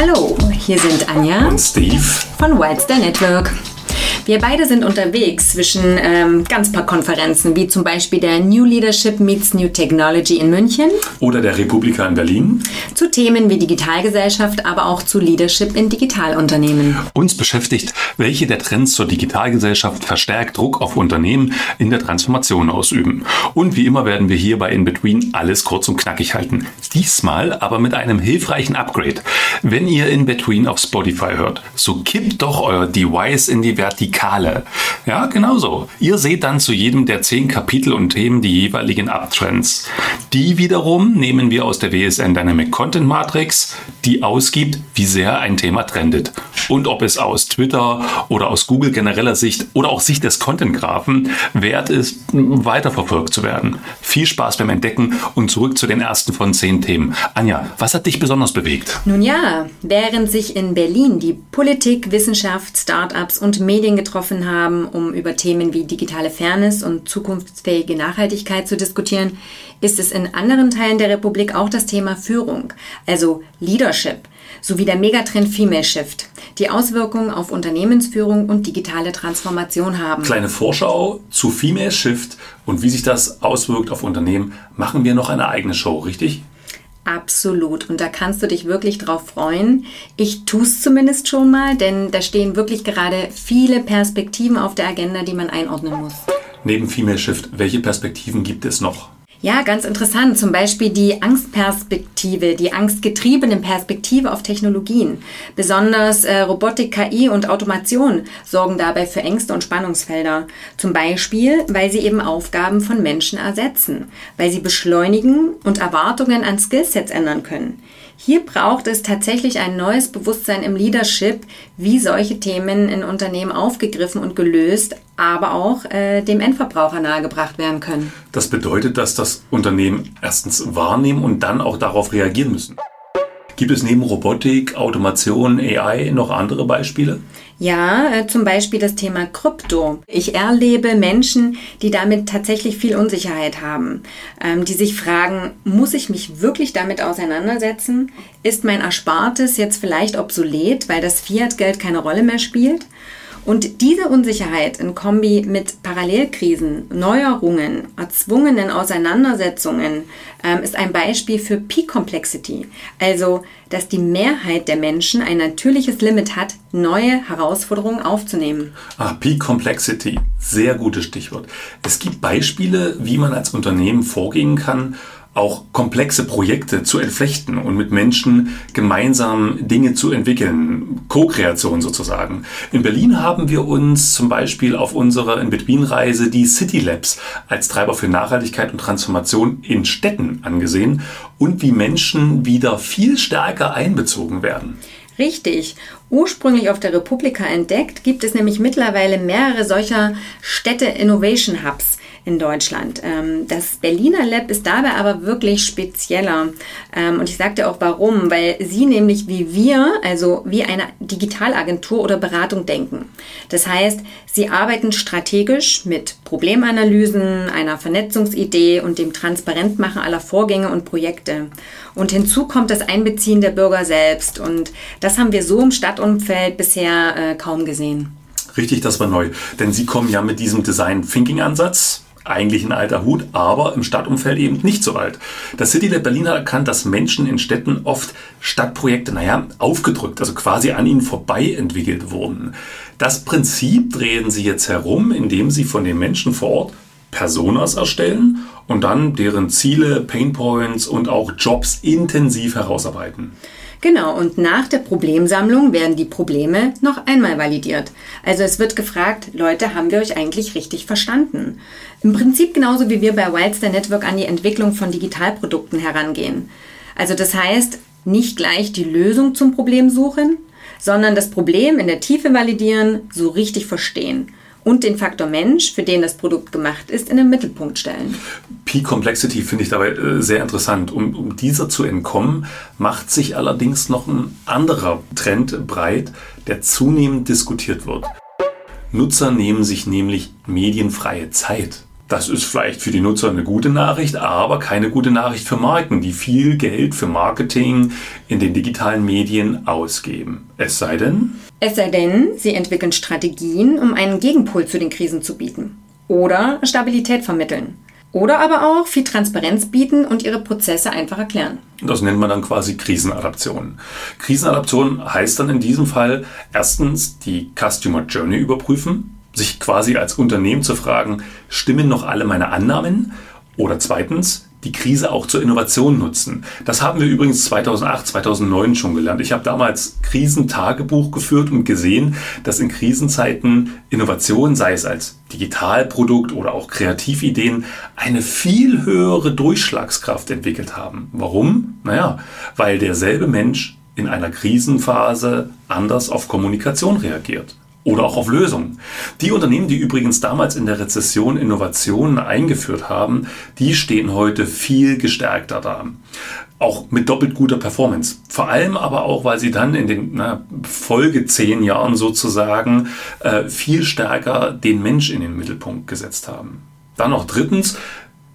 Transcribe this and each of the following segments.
Hallo, hier sind Anja und Steve von Wildster Network. Wir beide sind unterwegs zwischen ähm, ganz paar Konferenzen, wie zum Beispiel der New Leadership Meets New Technology in München. Oder der Republika in Berlin. Zu Themen wie Digitalgesellschaft, aber auch zu Leadership in Digitalunternehmen. Uns beschäftigt, welche der Trends zur Digitalgesellschaft verstärkt Druck auf Unternehmen in der Transformation ausüben. Und wie immer werden wir hier bei InBetween alles kurz und knackig halten. Diesmal aber mit einem hilfreichen Upgrade. Wenn ihr InBetween auf Spotify hört, so kippt doch euer Device in die Vertikale Vertikale. Ja, genau so. Ihr seht dann zu jedem der zehn Kapitel und Themen die jeweiligen Uptrends. Die wiederum nehmen wir aus der WSN Dynamic Content Matrix, die ausgibt, wie sehr ein Thema trendet. Und ob es aus Twitter oder aus Google genereller Sicht oder auch Sicht des Content-Graphen wert ist, weiterverfolgt zu werden. Viel Spaß beim Entdecken und zurück zu den ersten von zehn Themen. Anja, was hat dich besonders bewegt? Nun ja, während sich in Berlin die Politik, Wissenschaft, Startups und Medien getroffen haben, um über Themen wie digitale Fairness und zukunftsfähige Nachhaltigkeit zu diskutieren, ist es in anderen Teilen der Republik auch das Thema Führung, also Leadership, sowie der Megatrend Female Shift, die Auswirkungen auf Unternehmensführung und digitale Transformation haben. Kleine Vorschau zu Female Shift und wie sich das auswirkt auf Unternehmen, machen wir noch eine eigene Show, richtig? Absolut. Und da kannst du dich wirklich drauf freuen. Ich tue es zumindest schon mal, denn da stehen wirklich gerade viele Perspektiven auf der Agenda, die man einordnen muss. Neben Female Shift, welche Perspektiven gibt es noch? Ja, ganz interessant. Zum Beispiel die Angstperspektive, die angstgetriebene Perspektive auf Technologien. Besonders äh, Robotik, KI und Automation sorgen dabei für Ängste und Spannungsfelder. Zum Beispiel, weil sie eben Aufgaben von Menschen ersetzen, weil sie beschleunigen und Erwartungen an Skillsets ändern können. Hier braucht es tatsächlich ein neues Bewusstsein im Leadership, wie solche Themen in Unternehmen aufgegriffen und gelöst, aber auch äh, dem Endverbraucher nahegebracht werden können. Das bedeutet, dass das Unternehmen erstens wahrnehmen und dann auch darauf reagieren müssen. Gibt es neben Robotik, Automation, AI noch andere Beispiele? Ja, äh, zum Beispiel das Thema Krypto. Ich erlebe Menschen, die damit tatsächlich viel Unsicherheit haben, ähm, die sich fragen, muss ich mich wirklich damit auseinandersetzen? Ist mein Erspartes jetzt vielleicht obsolet, weil das Fiat-Geld keine Rolle mehr spielt? Und diese Unsicherheit in Kombi mit Parallelkrisen, Neuerungen, erzwungenen Auseinandersetzungen ähm, ist ein Beispiel für Peak Complexity. Also, dass die Mehrheit der Menschen ein natürliches Limit hat, neue Herausforderungen aufzunehmen. Ah, Peak Complexity. Sehr gutes Stichwort. Es gibt Beispiele, wie man als Unternehmen vorgehen kann, auch komplexe Projekte zu entflechten und mit Menschen gemeinsam Dinge zu entwickeln. Co-Kreation sozusagen. In Berlin haben wir uns zum Beispiel auf unserer In-Between-Reise die City Labs als Treiber für Nachhaltigkeit und Transformation in Städten angesehen und wie Menschen wieder viel stärker einbezogen werden. Richtig. Ursprünglich auf der Republika entdeckt, gibt es nämlich mittlerweile mehrere solcher Städte Innovation Hubs in Deutschland. Ähm, das Berliner Lab ist dabei aber wirklich spezieller. Ähm, und ich sagte auch warum, weil sie nämlich wie wir, also wie eine Digitalagentur oder Beratung denken. Das heißt, sie arbeiten strategisch mit Problemanalysen, einer Vernetzungsidee und dem Transparentmachen aller Vorgänge und Projekte. Und hinzu kommt das Einbeziehen der Bürger selbst. Und das haben wir so im Stadtumfeld bisher äh, kaum gesehen. Richtig, das war neu. Denn Sie kommen ja mit diesem Design Thinking Ansatz eigentlich ein alter Hut, aber im Stadtumfeld eben nicht so alt. Das City Lab Berlin hat erkannt, dass Menschen in Städten oft Stadtprojekte, naja, aufgedrückt, also quasi an ihnen vorbei entwickelt wurden. Das Prinzip drehen sie jetzt herum, indem sie von den Menschen vor Ort Personas erstellen und dann deren Ziele, Painpoints und auch Jobs intensiv herausarbeiten. Genau, und nach der Problemsammlung werden die Probleme noch einmal validiert. Also es wird gefragt, Leute, haben wir euch eigentlich richtig verstanden? Im Prinzip genauso wie wir bei Wildster Network an die Entwicklung von Digitalprodukten herangehen. Also das heißt, nicht gleich die Lösung zum Problem suchen, sondern das Problem in der Tiefe validieren, so richtig verstehen und den Faktor Mensch, für den das Produkt gemacht ist, in den Mittelpunkt stellen. Peak Complexity finde ich dabei äh, sehr interessant. Um, um dieser zu entkommen, macht sich allerdings noch ein anderer Trend breit, der zunehmend diskutiert wird. Nutzer nehmen sich nämlich medienfreie Zeit. Das ist vielleicht für die Nutzer eine gute Nachricht, aber keine gute Nachricht für Marken, die viel Geld für Marketing in den digitalen Medien ausgeben. Es sei denn? Es sei denn, sie entwickeln Strategien, um einen Gegenpol zu den Krisen zu bieten. Oder Stabilität vermitteln. Oder aber auch viel Transparenz bieten und ihre Prozesse einfach erklären. Das nennt man dann quasi Krisenadaption. Krisenadaption heißt dann in diesem Fall erstens die Customer Journey überprüfen, sich quasi als Unternehmen zu fragen, stimmen noch alle meine Annahmen? Oder zweitens, die Krise auch zur Innovation nutzen. Das haben wir übrigens 2008, 2009 schon gelernt. Ich habe damals Krisentagebuch geführt und gesehen, dass in Krisenzeiten Innovation, sei es als Digitalprodukt oder auch Kreativideen, eine viel höhere Durchschlagskraft entwickelt haben. Warum? Naja, weil derselbe Mensch in einer Krisenphase anders auf Kommunikation reagiert oder auch auf Lösungen. Die Unternehmen, die übrigens damals in der Rezession Innovationen eingeführt haben, die stehen heute viel gestärkter da. Auch mit doppelt guter Performance. Vor allem aber auch, weil sie dann in den na, Folge zehn Jahren sozusagen äh, viel stärker den Mensch in den Mittelpunkt gesetzt haben. Dann noch drittens,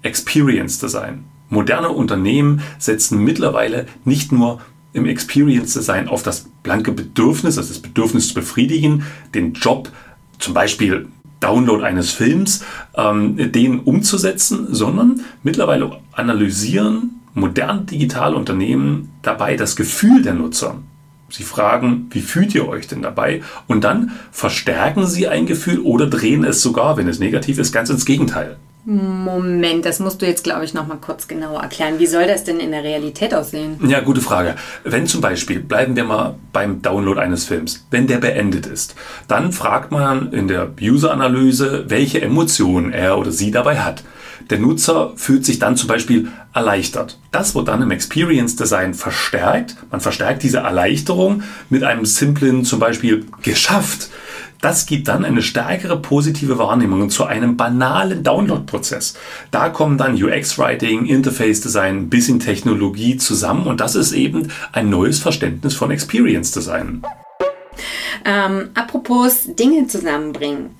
Experience Design. Moderne Unternehmen setzen mittlerweile nicht nur im Experience Design auf das blanke Bedürfnis, also das Bedürfnis zu befriedigen, den Job, zum Beispiel Download eines Films, ähm, den umzusetzen, sondern mittlerweile analysieren moderne digitale Unternehmen dabei das Gefühl der Nutzer. Sie fragen, wie fühlt ihr euch denn dabei? Und dann verstärken sie ein Gefühl oder drehen es sogar, wenn es negativ ist, ganz ins Gegenteil. Moment, das musst du jetzt, glaube ich, noch mal kurz genauer erklären. Wie soll das denn in der Realität aussehen? Ja, gute Frage. Wenn zum Beispiel, bleiben wir mal beim Download eines Films, wenn der beendet ist, dann fragt man in der User-Analyse, welche Emotionen er oder sie dabei hat. Der Nutzer fühlt sich dann zum Beispiel erleichtert. Das wird dann im Experience Design verstärkt. Man verstärkt diese Erleichterung mit einem simplen zum Beispiel geschafft das gibt dann eine stärkere positive Wahrnehmung zu einem banalen Download-Prozess. Da kommen dann UX-Writing, Interface-Design, bisschen Technologie zusammen und das ist eben ein neues Verständnis von Experience-Design. Ähm, apropos Dinge zusammenbringen.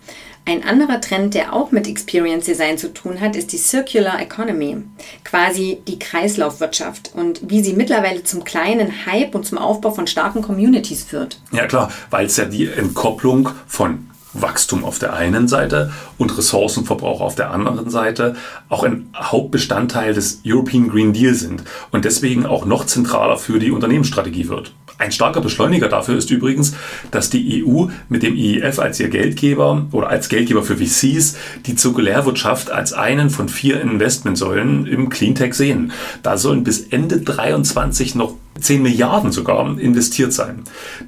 Ein anderer Trend, der auch mit Experience Design zu tun hat, ist die Circular Economy, quasi die Kreislaufwirtschaft und wie sie mittlerweile zum kleinen Hype und zum Aufbau von starken Communities führt. Ja klar, weil es ja die Entkopplung von Wachstum auf der einen Seite und Ressourcenverbrauch auf der anderen Seite auch ein Hauptbestandteil des European Green Deal sind und deswegen auch noch zentraler für die Unternehmensstrategie wird. Ein starker Beschleuniger dafür ist übrigens, dass die EU mit dem IEF als ihr Geldgeber oder als Geldgeber für VCs die Zirkulärwirtschaft als einen von vier Investmentsäulen im Cleantech sehen. Da sollen bis Ende 23 noch 10 Milliarden sogar investiert sein.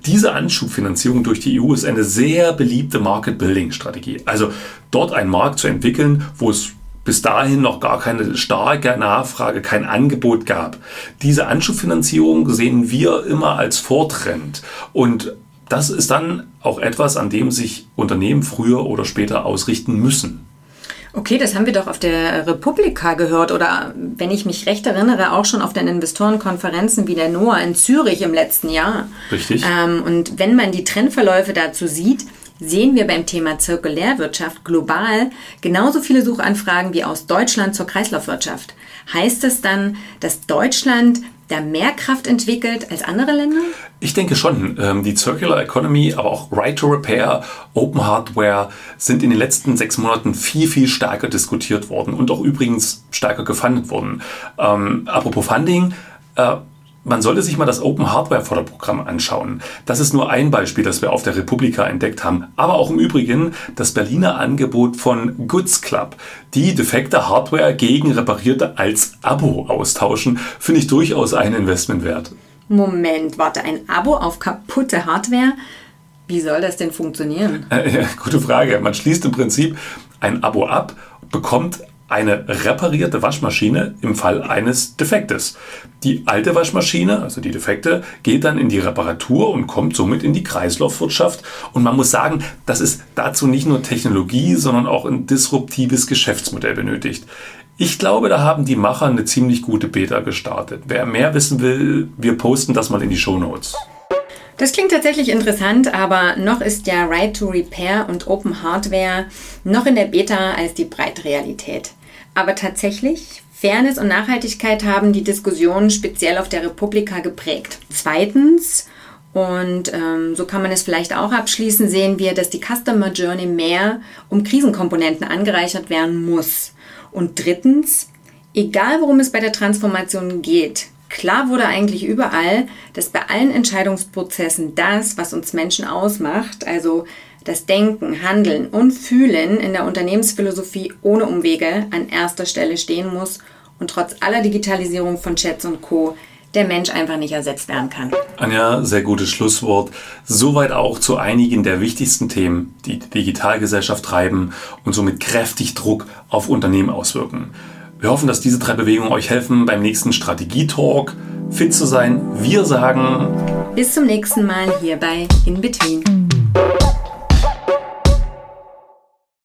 Diese Anschubfinanzierung durch die EU ist eine sehr beliebte Market-Building-Strategie. Also dort einen Markt zu entwickeln, wo es bis dahin noch gar keine starke Nachfrage, kein Angebot gab. Diese Anschubfinanzierung sehen wir immer als Vortrend und das ist dann auch etwas, an dem sich Unternehmen früher oder später ausrichten müssen. Okay, das haben wir doch auf der Republika gehört oder wenn ich mich recht erinnere, auch schon auf den Investorenkonferenzen wie der NOAA in Zürich im letzten Jahr. Richtig. Ähm, und wenn man die Trendverläufe dazu sieht, sehen wir beim Thema Zirkulärwirtschaft global genauso viele Suchanfragen wie aus Deutschland zur Kreislaufwirtschaft. Heißt das dann, dass Deutschland da mehr Kraft entwickelt als andere Länder? Ich denke schon. Ähm, die Circular Economy, aber auch Right to Repair, Open Hardware sind in den letzten sechs Monaten viel, viel stärker diskutiert worden und auch übrigens stärker gefundet worden. Ähm, apropos Funding, äh, man sollte sich mal das Open Hardware Förderprogramm anschauen. Das ist nur ein Beispiel, das wir auf der Republika entdeckt haben. Aber auch im Übrigen das Berliner Angebot von Goods Club. Die defekte Hardware gegen reparierte als Abo austauschen, finde ich durchaus ein Investment wert. Moment, warte, ein Abo auf kaputte Hardware? Wie soll das denn funktionieren? Äh, ja, gute Frage. Man schließt im Prinzip ein Abo ab, bekommt eine reparierte Waschmaschine im Fall eines Defektes. Die alte Waschmaschine, also die defekte, geht dann in die Reparatur und kommt somit in die Kreislaufwirtschaft. Und man muss sagen, dass es dazu nicht nur Technologie, sondern auch ein disruptives Geschäftsmodell benötigt. Ich glaube, da haben die Macher eine ziemlich gute Beta gestartet. Wer mehr wissen will, wir posten das mal in die Show Notes. Das klingt tatsächlich interessant, aber noch ist ja Right to Repair und Open Hardware noch in der Beta als die breite Realität. Aber tatsächlich, Fairness und Nachhaltigkeit haben die Diskussion speziell auf der Republika geprägt. Zweitens, und ähm, so kann man es vielleicht auch abschließen, sehen wir, dass die Customer Journey mehr um Krisenkomponenten angereichert werden muss. Und drittens, egal worum es bei der Transformation geht, klar wurde eigentlich überall, dass bei allen Entscheidungsprozessen das, was uns Menschen ausmacht, also das Denken, Handeln und Fühlen in der Unternehmensphilosophie ohne Umwege an erster Stelle stehen muss und trotz aller Digitalisierung von Chats und Co der Mensch einfach nicht ersetzt werden kann. Anja, sehr gutes Schlusswort. Soweit auch zu einigen der wichtigsten Themen, die die Digitalgesellschaft treiben und somit kräftig Druck auf Unternehmen auswirken. Wir hoffen, dass diese drei Bewegungen euch helfen, beim nächsten Strategietalk fit zu sein. Wir sagen bis zum nächsten Mal hier bei In Between.